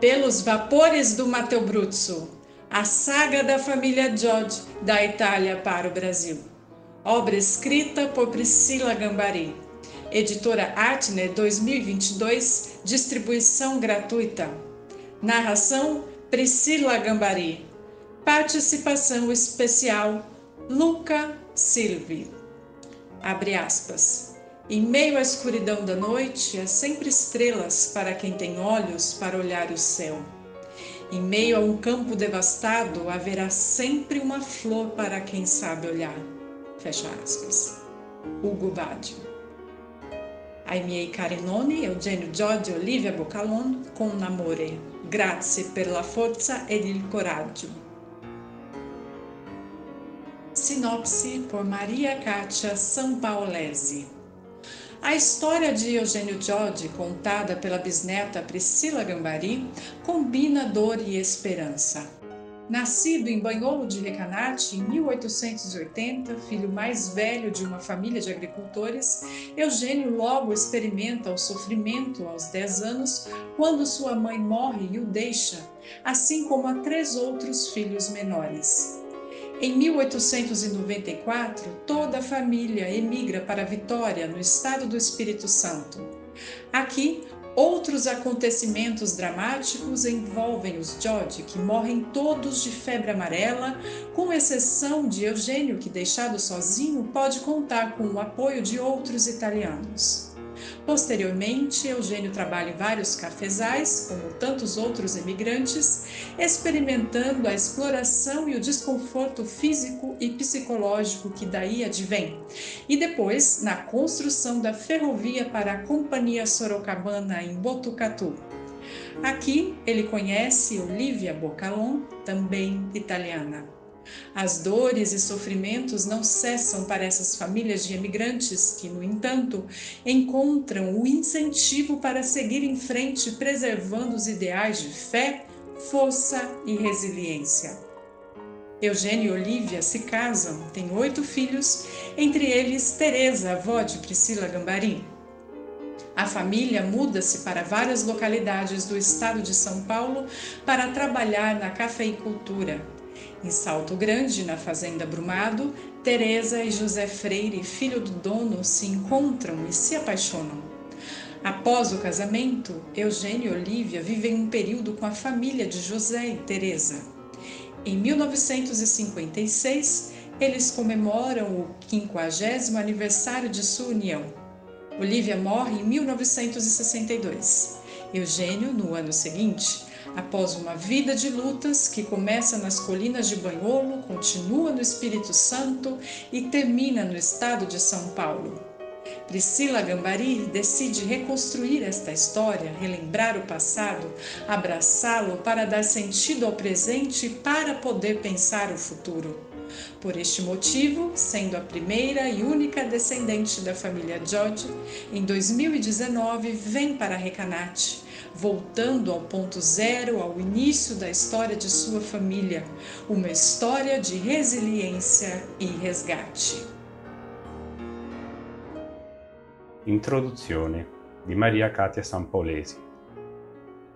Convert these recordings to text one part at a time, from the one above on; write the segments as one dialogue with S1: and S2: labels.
S1: Pelos vapores do Matteo Bruzzo, a saga da família George da Itália para o Brasil. Obra escrita por Priscila Gambari. Editora Atner 2022, distribuição gratuita. Narração Priscila Gambari. Participação especial Luca Silvi. Abre aspas. Em meio à escuridão da noite, há sempre estrelas para quem tem olhos para olhar o céu. Em meio a um campo devastado, haverá sempre uma flor para quem sabe olhar. Fecha aspas. Hugo Baggio. Ai miei cari nonni, Eugenio Giorgio Olivia Boccalon, con amore. Grazie per la forza ed il coraggio. Sinopse por Maria Cátia Sampaolese. A história de Eugênio Jodi, contada pela bisneta Priscila Gambari, combina dor e esperança. Nascido em Banholo de Recanati em 1880, filho mais velho de uma família de agricultores, Eugênio logo experimenta o sofrimento aos 10 anos, quando sua mãe morre e o deixa, assim como a três outros filhos menores. Em 1894, toda a família emigra para Vitória, no estado do Espírito Santo. Aqui, outros acontecimentos dramáticos envolvem os George, que morrem todos de febre amarela, com exceção de Eugênio, que, deixado sozinho, pode contar com o apoio de outros italianos. Posteriormente, Eugênio trabalha em vários cafezais, como tantos outros emigrantes, experimentando a exploração e o desconforto físico e psicológico que daí advém. E depois, na construção da ferrovia para a Companhia Sorocabana em Botucatu. Aqui ele conhece Olivia Boccalon, também italiana. As dores e sofrimentos não cessam para essas famílias de imigrantes que, no entanto, encontram o incentivo para seguir em frente, preservando os ideais de fé, força e resiliência. Eugênio e Olivia se casam, têm oito filhos, entre eles Teresa, avó de Priscila Gambari. A família muda-se para várias localidades do estado de São Paulo para trabalhar na cafeicultura, em Salto Grande, na Fazenda Brumado, Teresa e José Freire, filho do dono, se encontram e se apaixonam. Após o casamento, Eugênio e Olivia vivem um período com a família de José e Teresa. Em 1956, eles comemoram o 50 aniversário de sua união. Olivia morre em 1962. Eugênio, no ano seguinte, Após uma vida de lutas que começa nas colinas de Banholo, continua no Espírito Santo e termina no estado de São Paulo. Priscila Gambari decide reconstruir esta história, relembrar o passado, abraçá-lo para dar sentido ao presente e para poder pensar o futuro. Por este motivo, sendo a primeira e única descendente da família George, em 2019 vem para Recanati, voltando ao ponto zero, ao início da história de sua família, uma história de resiliência e resgate.
S2: Introduzione di Maria Katia Sampolesi.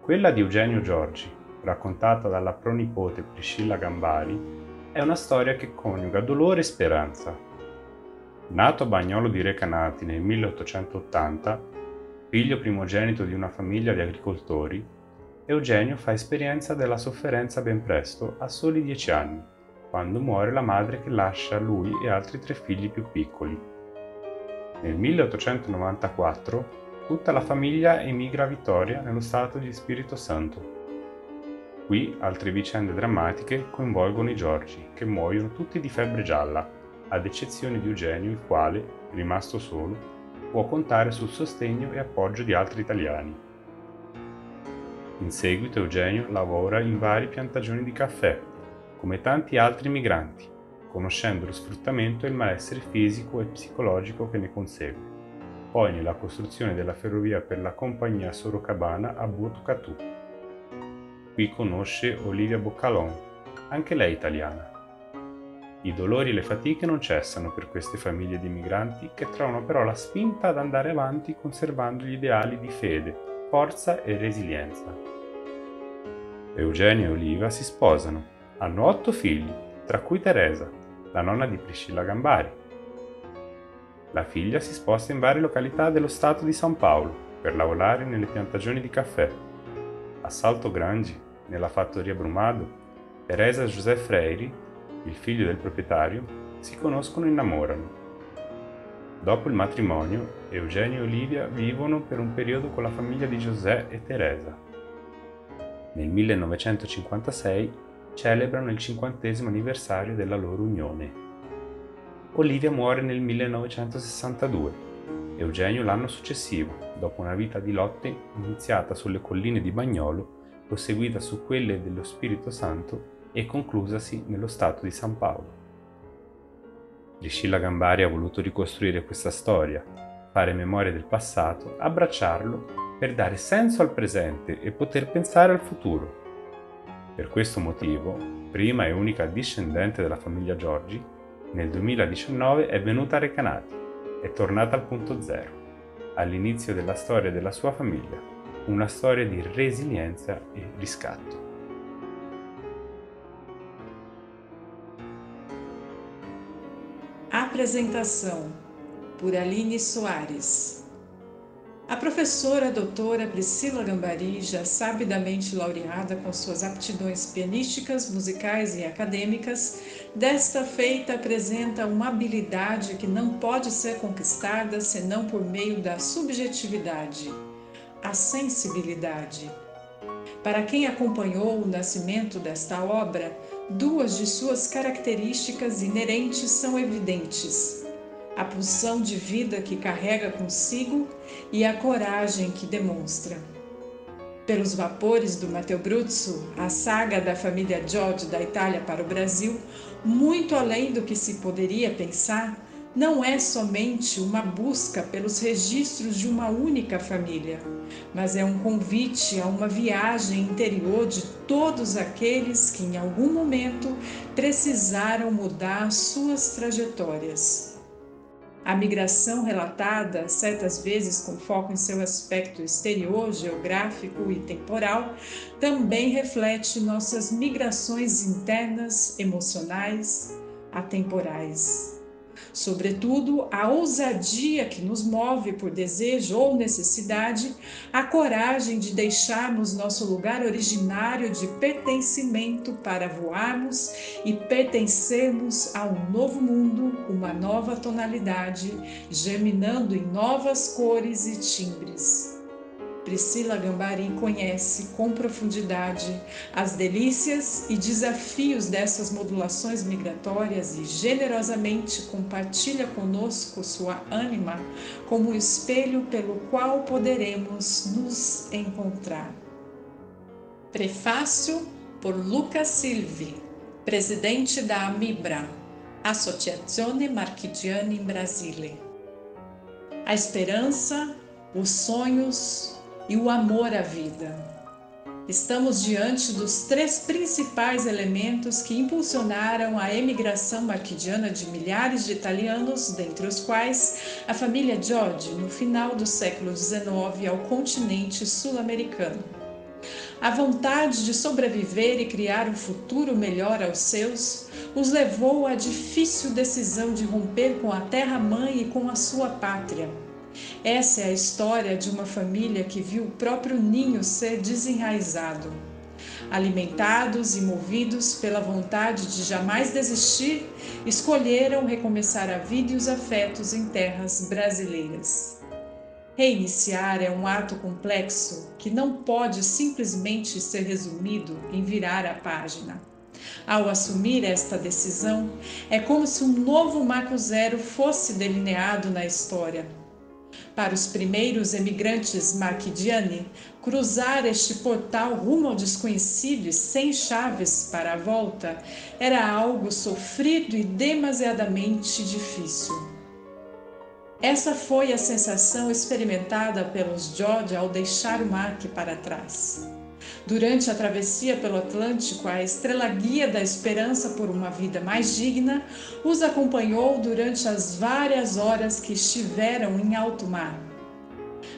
S2: Quella di Eugenio Giorgi, raccontata dalla pronipote Priscilla Gambari, è una storia che coniuga dolore e speranza. Nato a Bagnolo di Recanati nel 1880, figlio primogenito di una famiglia di agricoltori, Eugenio fa esperienza della sofferenza ben presto, a soli dieci anni, quando muore la madre che lascia lui e altri tre figli più piccoli. Nel 1894 tutta la famiglia emigra a Vittoria nello stato di Spirito Santo Qui altre vicende drammatiche coinvolgono i Giorgi, che muoiono tutti di febbre gialla, ad eccezione di Eugenio, il quale, rimasto solo, può contare sul sostegno e appoggio di altri italiani. In seguito Eugenio lavora in varie piantagioni di caffè, come tanti altri migranti, conoscendo lo sfruttamento e il malessere fisico e psicologico che ne consegue. Poi nella costruzione della ferrovia per la compagnia Sorocabana a Botucatu, Qui conosce Olivia Boccalon, anche lei italiana. I dolori e le fatiche non cessano per queste famiglie di migranti che trovano però la spinta ad andare avanti conservando gli ideali di fede, forza e resilienza. Eugenio e Oliva si sposano. Hanno otto figli, tra cui Teresa, la nonna di Priscilla Gambari. La figlia si sposta in varie località dello stato di San Paolo per lavorare nelle piantagioni di caffè. A Salto Grangi, nella fattoria Brumado, Teresa José Freire, il figlio del proprietario, si conoscono e innamorano. Dopo il matrimonio, Eugenio e Olivia vivono per un periodo con la famiglia di José e Teresa. Nel 1956 celebrano il cinquantesimo anniversario della loro unione. Olivia muore nel 1962, Eugenio l'anno successivo, dopo una vita di lotte iniziata sulle colline di Bagnolo, proseguita su quelle dello Spirito Santo e conclusasi nello Stato di San Paolo. Priscilla Gambari ha voluto ricostruire questa storia, fare memoria del passato, abbracciarlo per dare senso al presente e poter pensare al futuro. Per questo motivo, prima e unica discendente della famiglia Giorgi, nel 2019 è venuta a Recanati, è tornata al punto zero, all'inizio della storia della sua famiglia, una storia di resilienza e riscatto.
S1: Apresentação por Aline Soares a professora doutora Priscila Gambari, já sabidamente laureada com suas aptidões pianísticas, musicais e acadêmicas, desta feita apresenta uma habilidade que não pode ser conquistada senão por meio da subjetividade, a sensibilidade. Para quem acompanhou o nascimento desta obra, duas de suas características inerentes são evidentes a pulsão de vida que carrega consigo e a coragem que demonstra. Pelos vapores do Matteo Bruzzo, a saga da família George da Itália para o Brasil, muito além do que se poderia pensar, não é somente uma busca pelos registros de uma única família, mas é um convite a uma viagem interior de todos aqueles que em algum momento precisaram mudar suas trajetórias. A migração relatada, certas vezes com foco em seu aspecto exterior, geográfico e temporal, também reflete nossas migrações internas, emocionais, atemporais. Sobretudo, a ousadia que nos move por desejo ou necessidade, a coragem de deixarmos nosso lugar originário de pertencimento para voarmos e pertencermos a um novo mundo, uma nova tonalidade, germinando em novas cores e timbres. Priscila Gambari conhece com profundidade as delícias e desafios dessas modulações migratórias e generosamente compartilha conosco sua ânima como espelho pelo qual poderemos nos encontrar. Prefácio por Luca Silvi, presidente da Amibra, Associazione Marchigiani in Brasile. A esperança, os sonhos, e o amor à vida. Estamos diante dos três principais elementos que impulsionaram a emigração marquidiana de milhares de italianos, dentre os quais a família George, no final do século XIX, ao continente sul-americano. A vontade de sobreviver e criar um futuro melhor aos seus os levou à difícil decisão de romper com a terra-mãe e com a sua pátria essa é a história de uma família que viu o próprio ninho ser desenraizado. Alimentados e movidos pela vontade de jamais desistir, escolheram recomeçar a vida e os afetos em terras brasileiras. Reiniciar é um ato complexo que não pode simplesmente ser resumido em virar a página. Ao assumir esta decisão, é como se um novo marco zero fosse delineado na história para os primeiros emigrantes maquidiani, cruzar este portal rumo ao desconhecido e sem chaves para a volta era algo sofrido e demasiadamente difícil. Essa foi a sensação experimentada pelos George ao deixar o mar para trás. Durante a travessia pelo Atlântico, a estrela guia da esperança por uma vida mais digna os acompanhou durante as várias horas que estiveram em alto mar.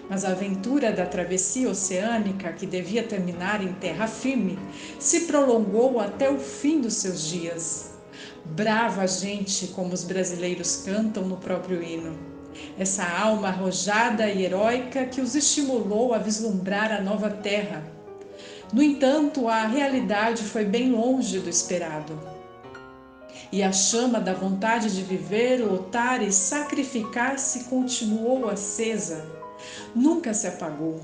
S1: Mas a aventura da travessia oceânica, que devia terminar em terra firme, se prolongou até o fim dos seus dias. Brava gente, como os brasileiros cantam no próprio hino. Essa alma arrojada e heróica que os estimulou a vislumbrar a nova terra. No entanto, a realidade foi bem longe do esperado. E a chama da vontade de viver, lutar e sacrificar-se continuou acesa nunca se apagou.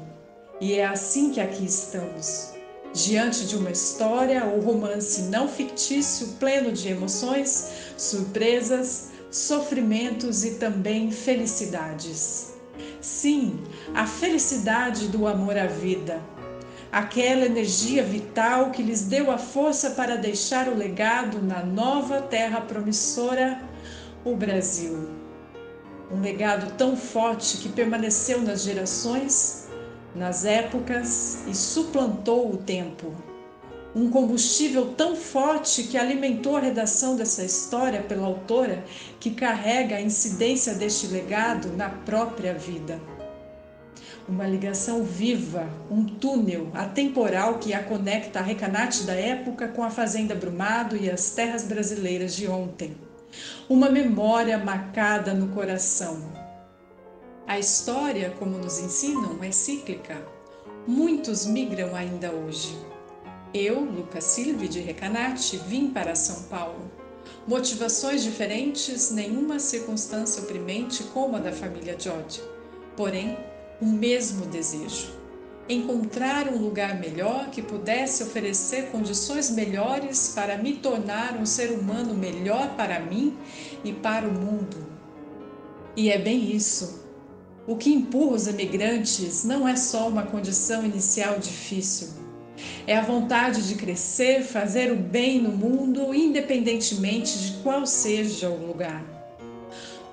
S1: E é assim que aqui estamos, diante de uma história ou romance não fictício, pleno de emoções, surpresas, sofrimentos e também felicidades. Sim, a felicidade do amor à vida, aquela energia vital que lhes deu a força para deixar o legado na nova terra promissora, o Brasil um legado tão forte que permaneceu nas gerações, nas épocas e suplantou o tempo. Um combustível tão forte que alimentou a redação dessa história pela autora, que carrega a incidência deste legado na própria vida. Uma ligação viva, um túnel atemporal que a conecta a Recanate da época com a Fazenda Brumado e as terras brasileiras de ontem uma memória marcada no coração. A história, como nos ensinam, é cíclica. Muitos migram ainda hoje. Eu, Lucas Silvi de Recanati, vim para São Paulo. Motivações diferentes, nenhuma circunstância oprimente como a da família George. Porém, o mesmo desejo encontrar um lugar melhor que pudesse oferecer condições melhores para me tornar um ser humano melhor para mim e para o mundo. E é bem isso. O que empurra os emigrantes não é só uma condição inicial difícil. É a vontade de crescer, fazer o bem no mundo, independentemente de qual seja o lugar.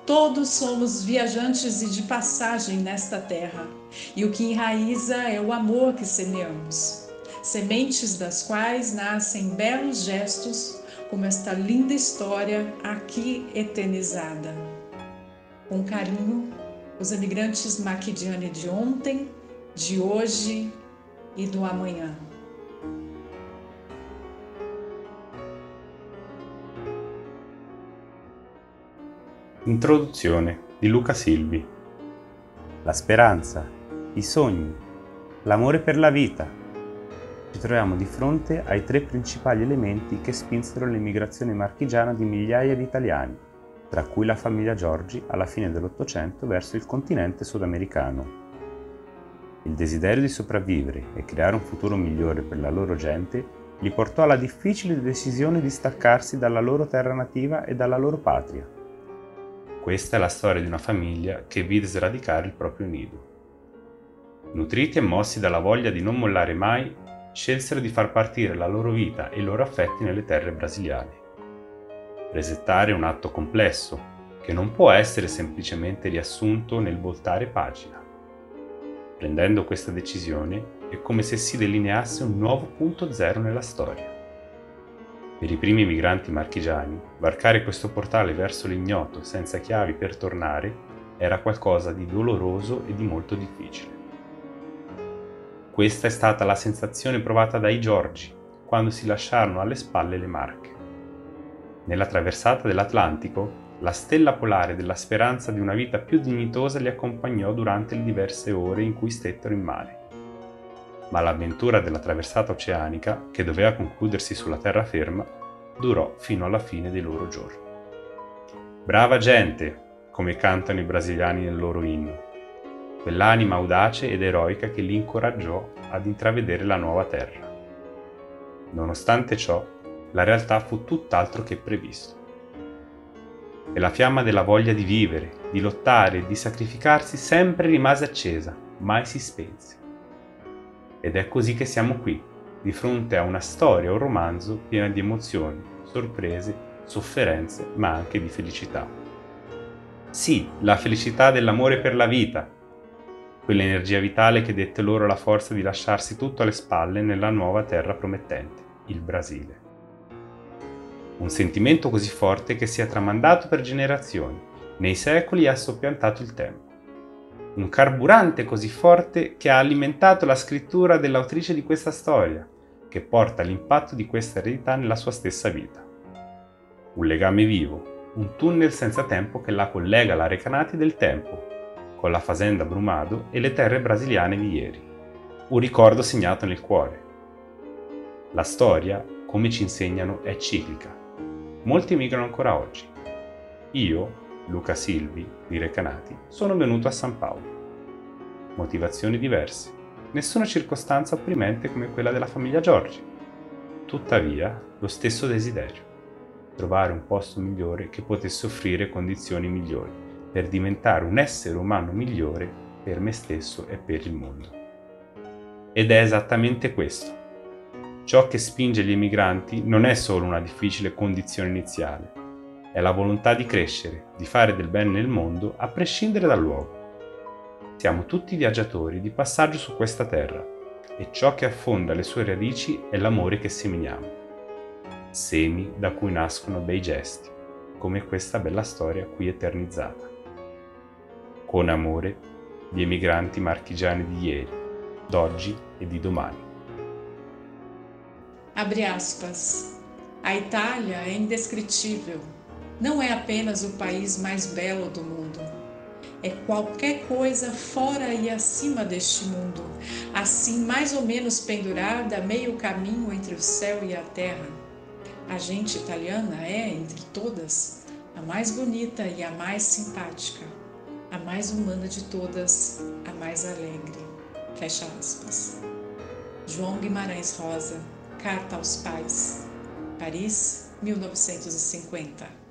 S1: Todos somos viajantes e de passagem nesta terra, e o que enraiza é o amor que semeamos, sementes das quais nascem belos gestos, como esta linda história aqui eternizada. Com carinho, os emigrantes maquidiane de ontem, de hoje e do amanhã.
S2: Introduzione di Luca Silvi. La speranza, i sogni, l'amore per la vita. Ci troviamo di fronte ai tre principali elementi che spinsero l'emigrazione marchigiana di migliaia di italiani, tra cui la famiglia Giorgi alla fine dell'Ottocento verso il continente sudamericano. Il desiderio di sopravvivere e creare un futuro migliore per la loro gente li portò alla difficile decisione di staccarsi dalla loro terra nativa e dalla loro patria questa è la storia di una famiglia che vide sradicare il proprio nido. Nutriti e mossi dalla voglia di non mollare mai, scelsero di far partire la loro vita e i loro affetti nelle terre brasiliane. Resettare è un atto complesso, che non può essere semplicemente riassunto nel voltare pagina. Prendendo questa decisione è come se si delineasse un nuovo punto zero nella storia. Per i primi migranti marchigiani, varcare questo portale verso l'ignoto senza chiavi per tornare era qualcosa di doloroso e di molto difficile. Questa è stata la sensazione provata dai Giorgi quando si lasciarono alle spalle le Marche. Nella traversata dell'Atlantico, la stella polare della speranza di una vita più dignitosa li accompagnò durante le diverse ore in cui stettero in mare ma l'avventura della traversata oceanica, che doveva concludersi sulla terraferma, durò fino alla fine dei loro giorni. Brava gente, come cantano i brasiliani nel loro inno, quell'anima audace ed eroica che li incoraggiò ad intravedere la nuova terra. Nonostante ciò, la realtà fu tutt'altro che previsto. E la fiamma della voglia di vivere, di lottare e di sacrificarsi sempre rimase accesa, mai si spense. Ed è così che siamo qui, di fronte a una storia, un romanzo piena di emozioni, sorprese, sofferenze, ma anche di felicità. Sì, la felicità dell'amore per la vita, quell'energia vitale che dette loro la forza di lasciarsi tutto alle spalle nella nuova terra promettente, il Brasile. Un sentimento così forte che si è tramandato per generazioni, nei secoli ha soppiantato il tempo. Un carburante così forte che ha alimentato la scrittura dell'autrice di questa storia, che porta l'impatto di questa eredità nella sua stessa vita. Un legame vivo, un tunnel senza tempo che la collega alla Recanati del tempo, con la fazenda Brumado e le terre brasiliane di ieri. Un ricordo segnato nel cuore. La storia, come ci insegnano, è ciclica. Molti emigrano ancora oggi. Io, Luca Silvi, di Recanati, sono venuto a San Paolo. Motivazioni diverse, nessuna circostanza opprimente come quella della famiglia Giorgi. Tuttavia, lo stesso desiderio, trovare un posto migliore che potesse offrire condizioni migliori, per diventare un essere umano migliore per me stesso e per il mondo. Ed è esattamente questo. Ciò che spinge gli emigranti non è solo una difficile condizione iniziale, è la volontà di crescere, di fare del bene nel mondo a prescindere dal luogo. Siamo tutti viaggiatori di passaggio su questa terra e ciò che affonda le sue radici è l'amore che seminiamo. Semi da cui nascono bei gesti, come questa bella storia qui eternizzata. Con amore, gli emigranti marchigiani di ieri, d'oggi e di domani.
S1: Abre aspas. A Itália é indescritível. Não é apenas o país mais belo do mundo. É qualquer coisa fora e acima deste mundo, assim mais ou menos pendurada meio caminho entre o céu e a terra. A gente italiana é, entre todas, a mais bonita e a mais simpática, a mais humana de todas, a mais alegre. Fecha aspas. João Guimarães Rosa, Carta aos Pais, Paris, 1950.